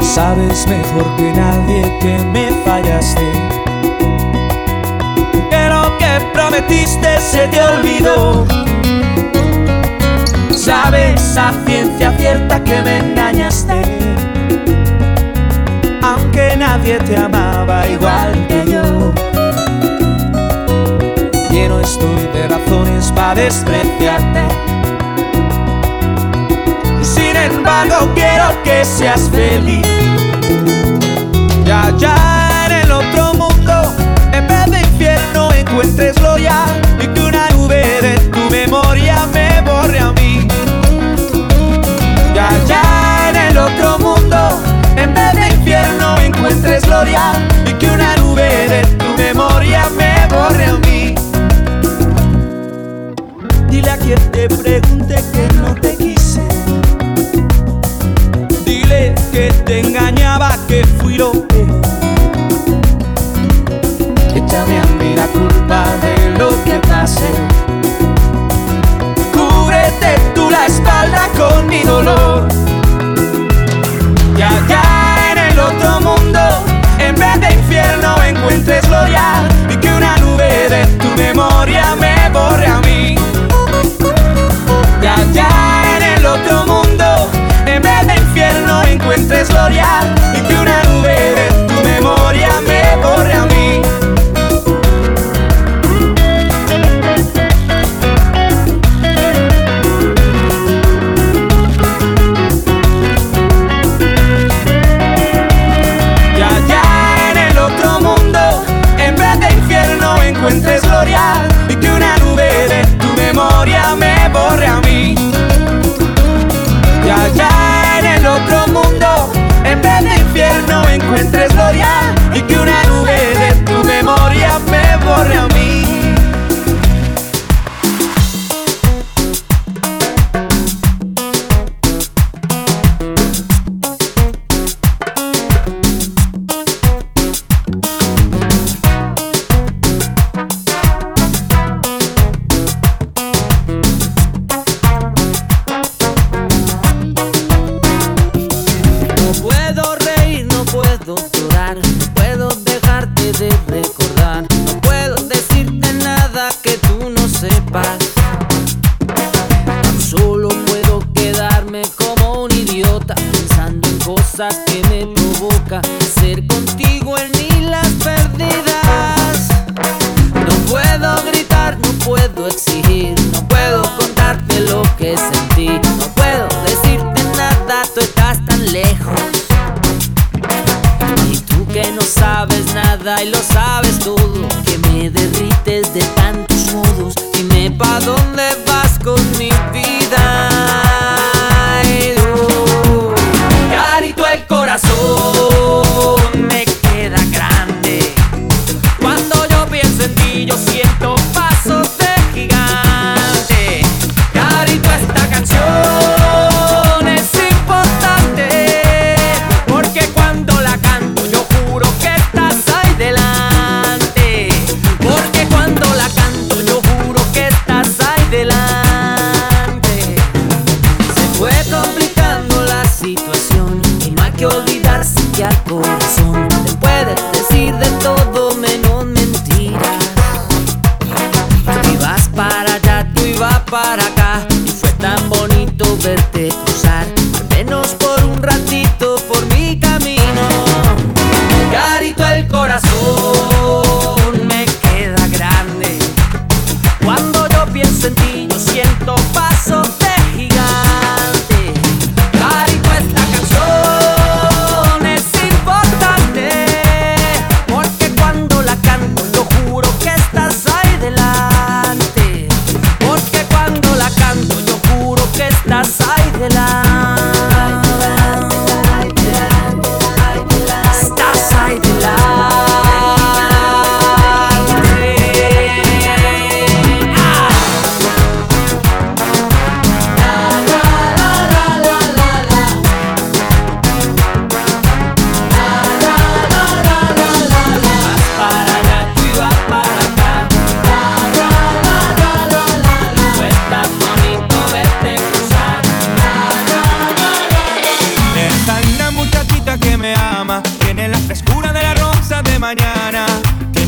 Sabes mejor que nadie que me fallaste. Que lo que prometiste se te olvidó. Sabes a ciencia cierta que me engañaste. Aunque nadie te amaba igual lleno estoy de razones para despreciarte. Sin embargo, quiero que seas feliz. Ya, allá en el otro mundo, en vez de infierno, encuentres gloria y que una nube de tu memoria me borre a mí. Ya, allá en el otro mundo, en vez de infierno, encuentres gloria y que una nube de tu te engañaba que fui lo que. Échame a mí la culpa de lo que pase Cúbrete tú la espalda con mi dolor. Y allá en el otro mundo En vez de infierno encuentres gloria Y que una nube de tu memoria me borre. encuentres gloria. encuentres gloria y que una nube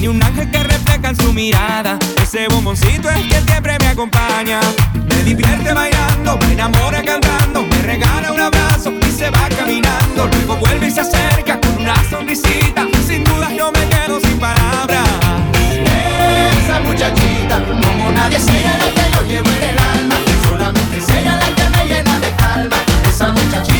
Tiene un ángel que refleja en su mirada. Ese bomboncito es que siempre me acompaña. Me divierte bailando, me enamora cantando. Me regala un abrazo y se va caminando. Luego vuelve y se acerca con una sonrisita. Sin duda yo me quedo sin palabras. Esa muchachita, como nadie, es la que yo llevo en el alma. Solamente es ella la que me llena de calma. Esa muchachita.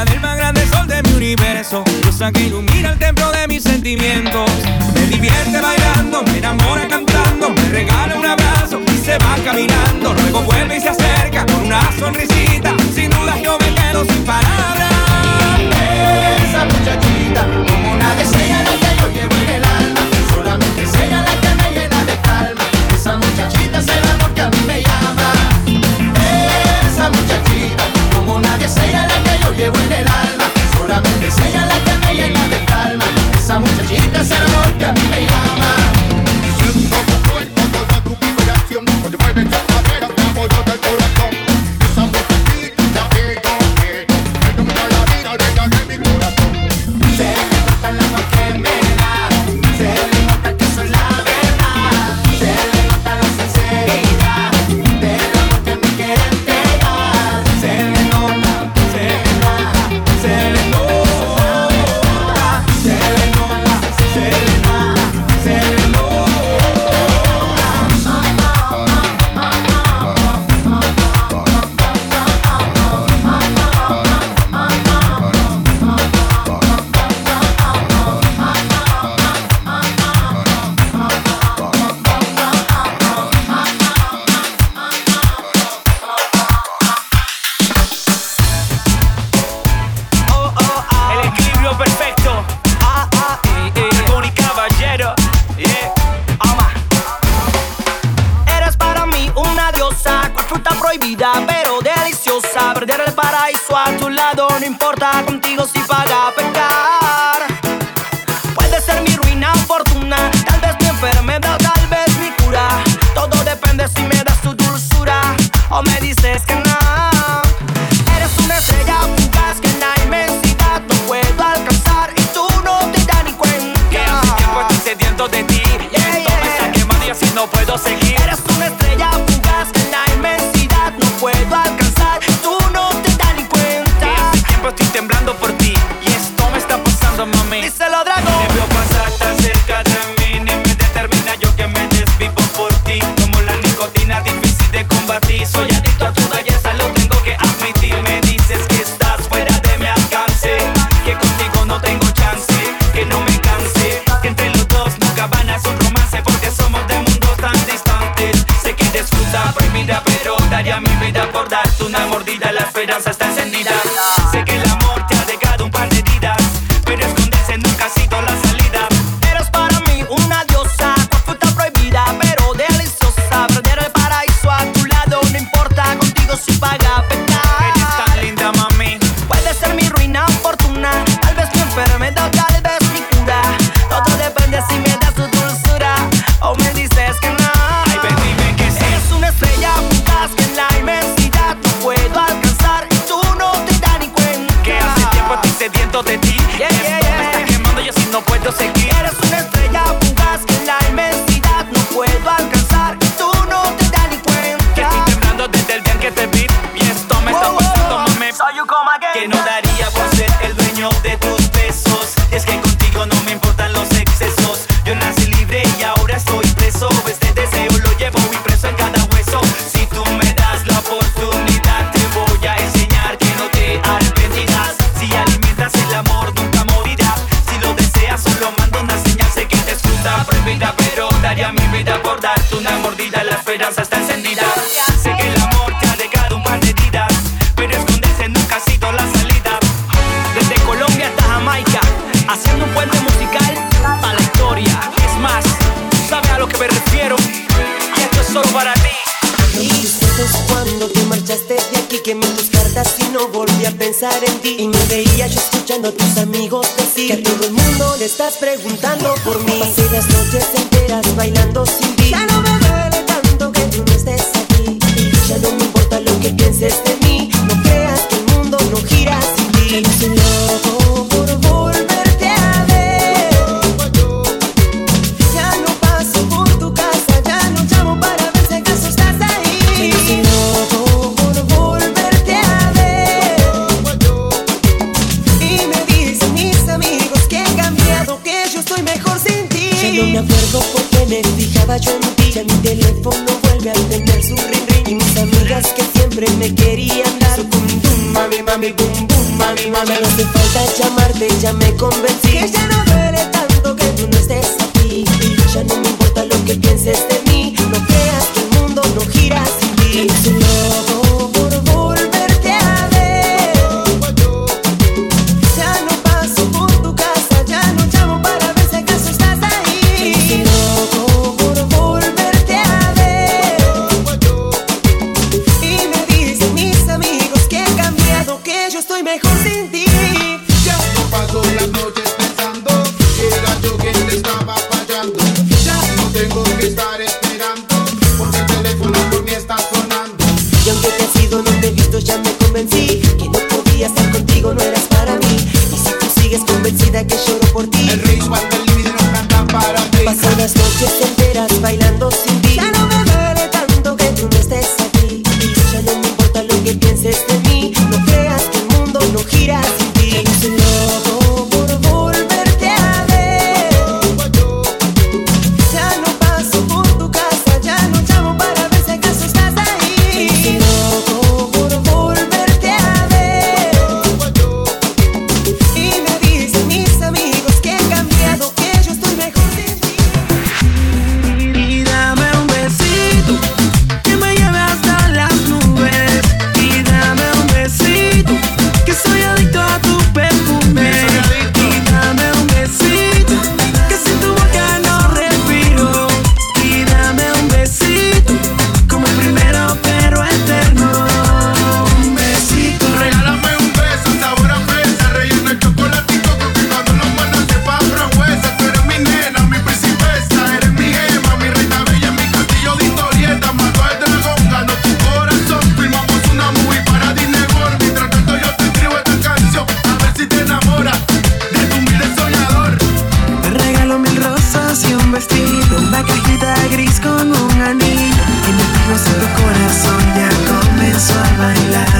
estrella del más grande sol de mi universo, cosa que ilumina el templo de mis sentimientos. Me divierte bailando, me enamora cantando, me regala un abrazo y se va caminando. Luego vuelve y se acerca con una sonrisita. Sin duda yo me quedo sin palabras. Esa muchachita, como una estrella la que yo llevo en el alma, solamente es ella la que me llena de calma. Esa muchachita es el amor que a mí me llama. llevo en el alma. Solamente es ella la que me llena de calma. Esa muchachita es el amor que a mí me llama. con un anillo y mientras tu corazón ya comenzó a bailar.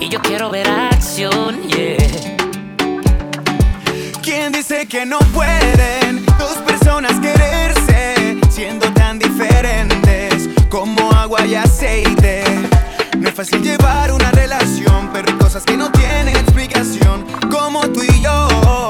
y yo quiero ver acción, yeah. ¿Quién dice que no pueden dos personas quererse siendo tan diferentes como agua y aceite? No es fácil llevar una relación, pero hay cosas que no tienen explicación, como tú y yo.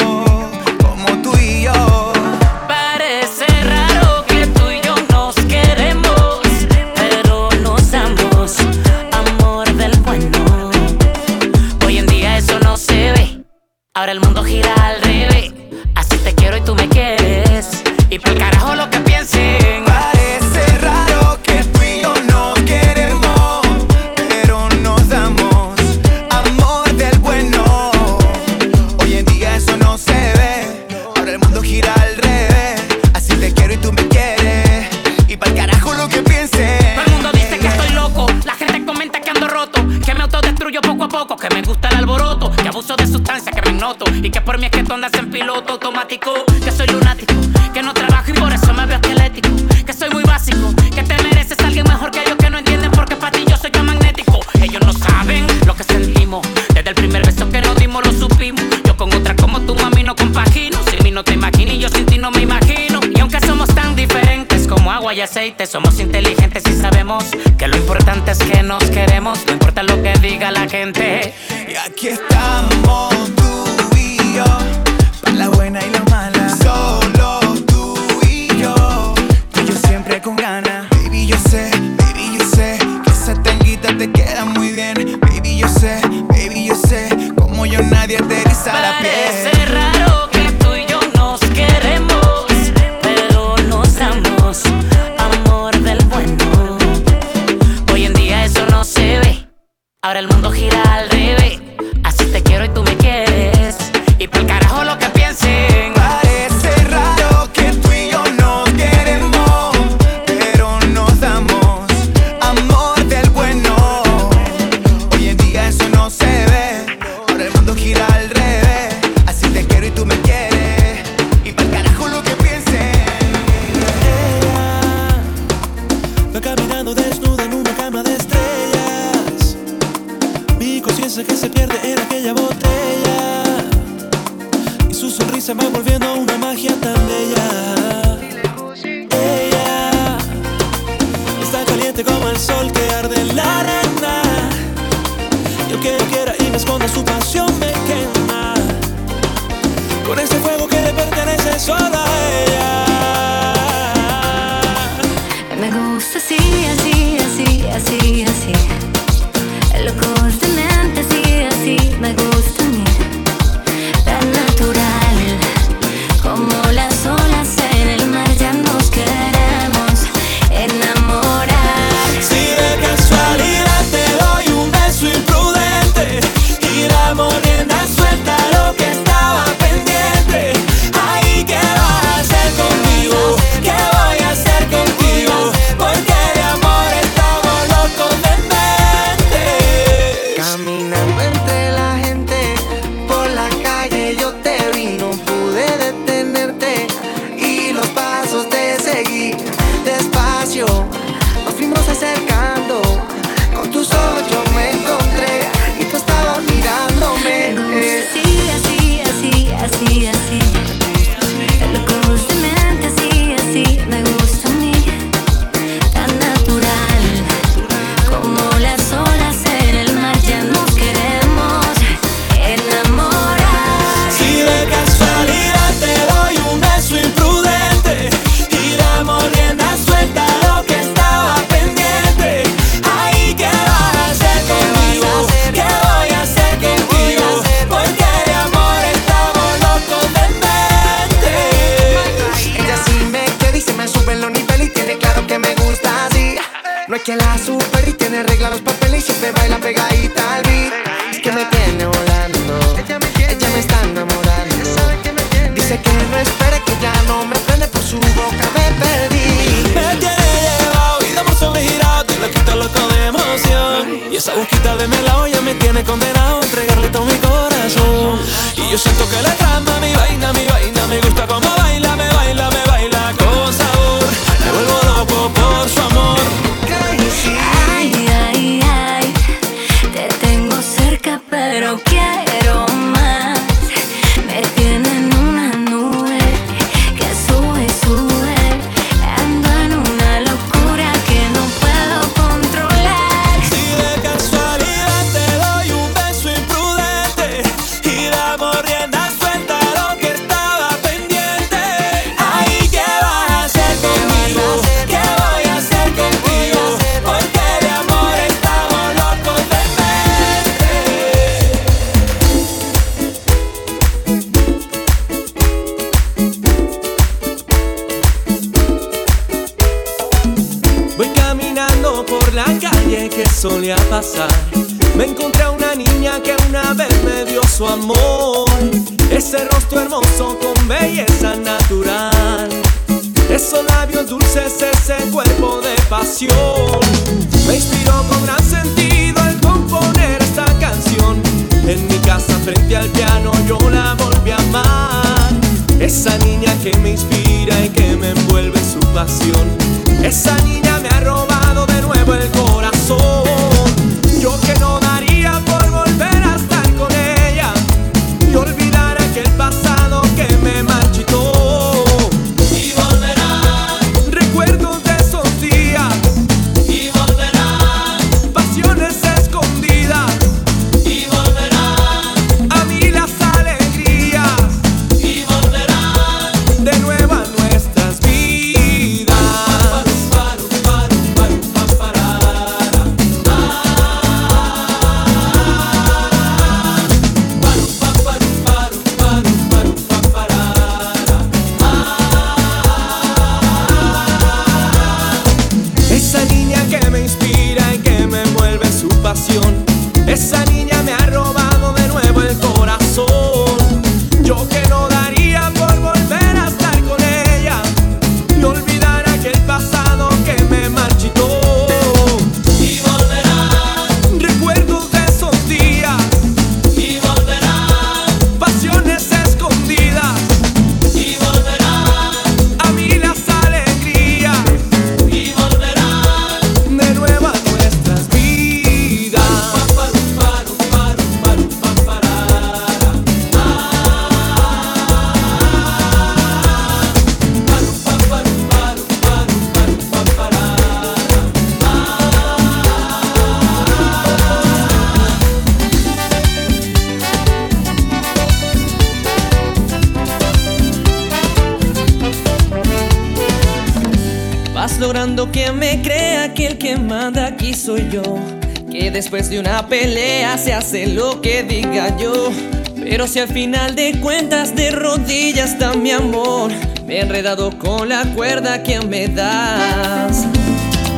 se hace lo que diga yo. Pero si al final de cuentas de rodillas está mi amor, me he enredado con la cuerda que me das.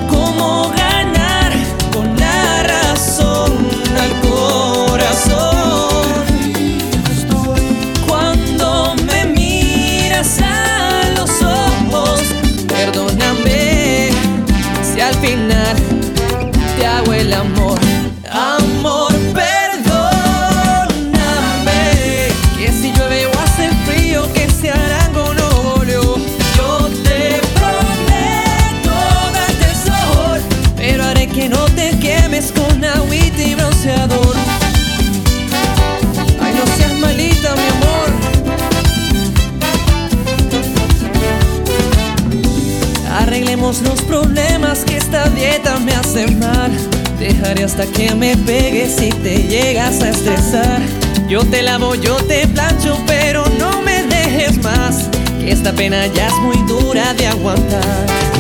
¿Cómo ganar con la razón al corazón? Cuando me miras a los ojos, perdóname si al final te hago el amor. Los problemas que esta dieta me hace mal. Dejaré hasta que me pegues si te llegas a estresar. Yo te lavo, yo te plancho, pero no me dejes más. Que esta pena ya es muy dura de aguantar.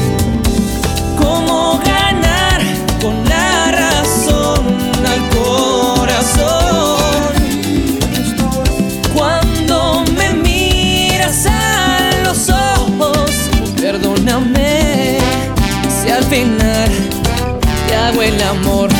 te hago el amor.